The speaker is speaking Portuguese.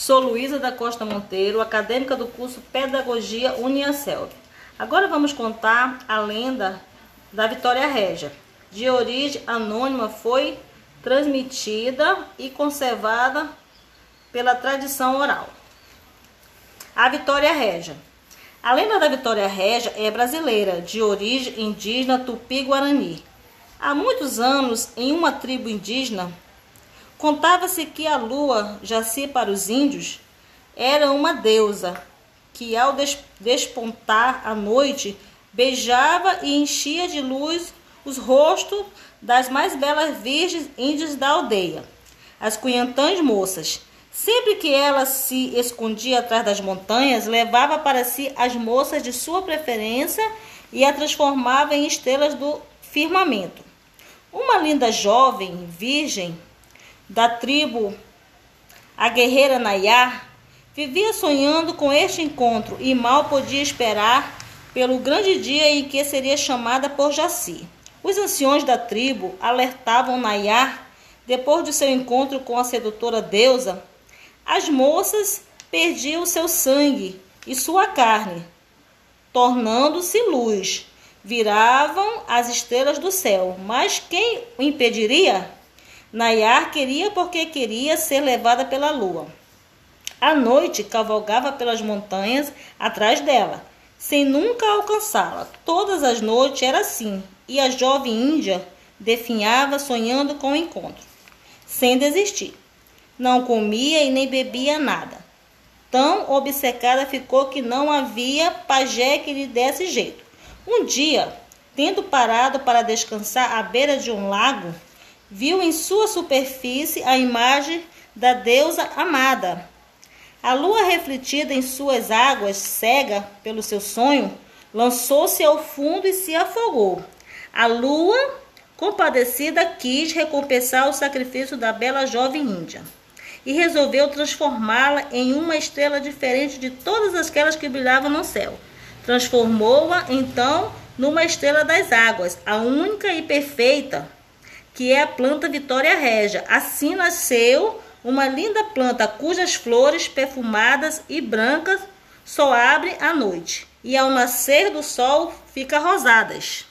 Sou Luísa da Costa Monteiro, acadêmica do curso Pedagogia Uniaselv. Agora vamos contar a lenda da Vitória Régia. De origem anônima, foi transmitida e conservada pela tradição oral. A Vitória Régia. A lenda da Vitória Régia é brasileira, de origem indígena tupi-guarani. Há muitos anos, em uma tribo indígena, Contava-se que a lua, jaci para os índios, era uma deusa que, ao despontar à noite, beijava e enchia de luz os rostos das mais belas virgens índias da aldeia, as cunhantãs moças. Sempre que ela se escondia atrás das montanhas, levava para si as moças de sua preferência e a transformava em estrelas do firmamento. Uma linda jovem virgem da tribo a guerreira Nayar, vivia sonhando com este encontro e mal podia esperar pelo grande dia em que seria chamada por Jaci. Os anciões da tribo alertavam Nayar, depois de seu encontro com a sedutora deusa, as moças perdiam seu sangue e sua carne, tornando-se luz. Viravam as estrelas do céu, mas quem o impediria? Nayar queria porque queria ser levada pela lua. À noite, cavalgava pelas montanhas atrás dela, sem nunca alcançá-la. Todas as noites era assim, e a jovem índia definhava sonhando com o encontro, sem desistir. Não comia e nem bebia nada. Tão obcecada ficou que não havia pajé que lhe desse jeito. Um dia, tendo parado para descansar à beira de um lago, viu em sua superfície a imagem da deusa amada. A lua, refletida em suas águas, cega pelo seu sonho, lançou-se ao fundo e se afogou. A lua, compadecida, quis recompensar o sacrifício da bela jovem índia e resolveu transformá-la em uma estrela diferente de todas aquelas que brilhavam no céu. Transformou-a então numa estrela das águas, a única e perfeita que é a planta Vitória Régia. Assim nasceu uma linda planta cujas flores perfumadas e brancas só abrem à noite e ao nascer do sol fica rosadas.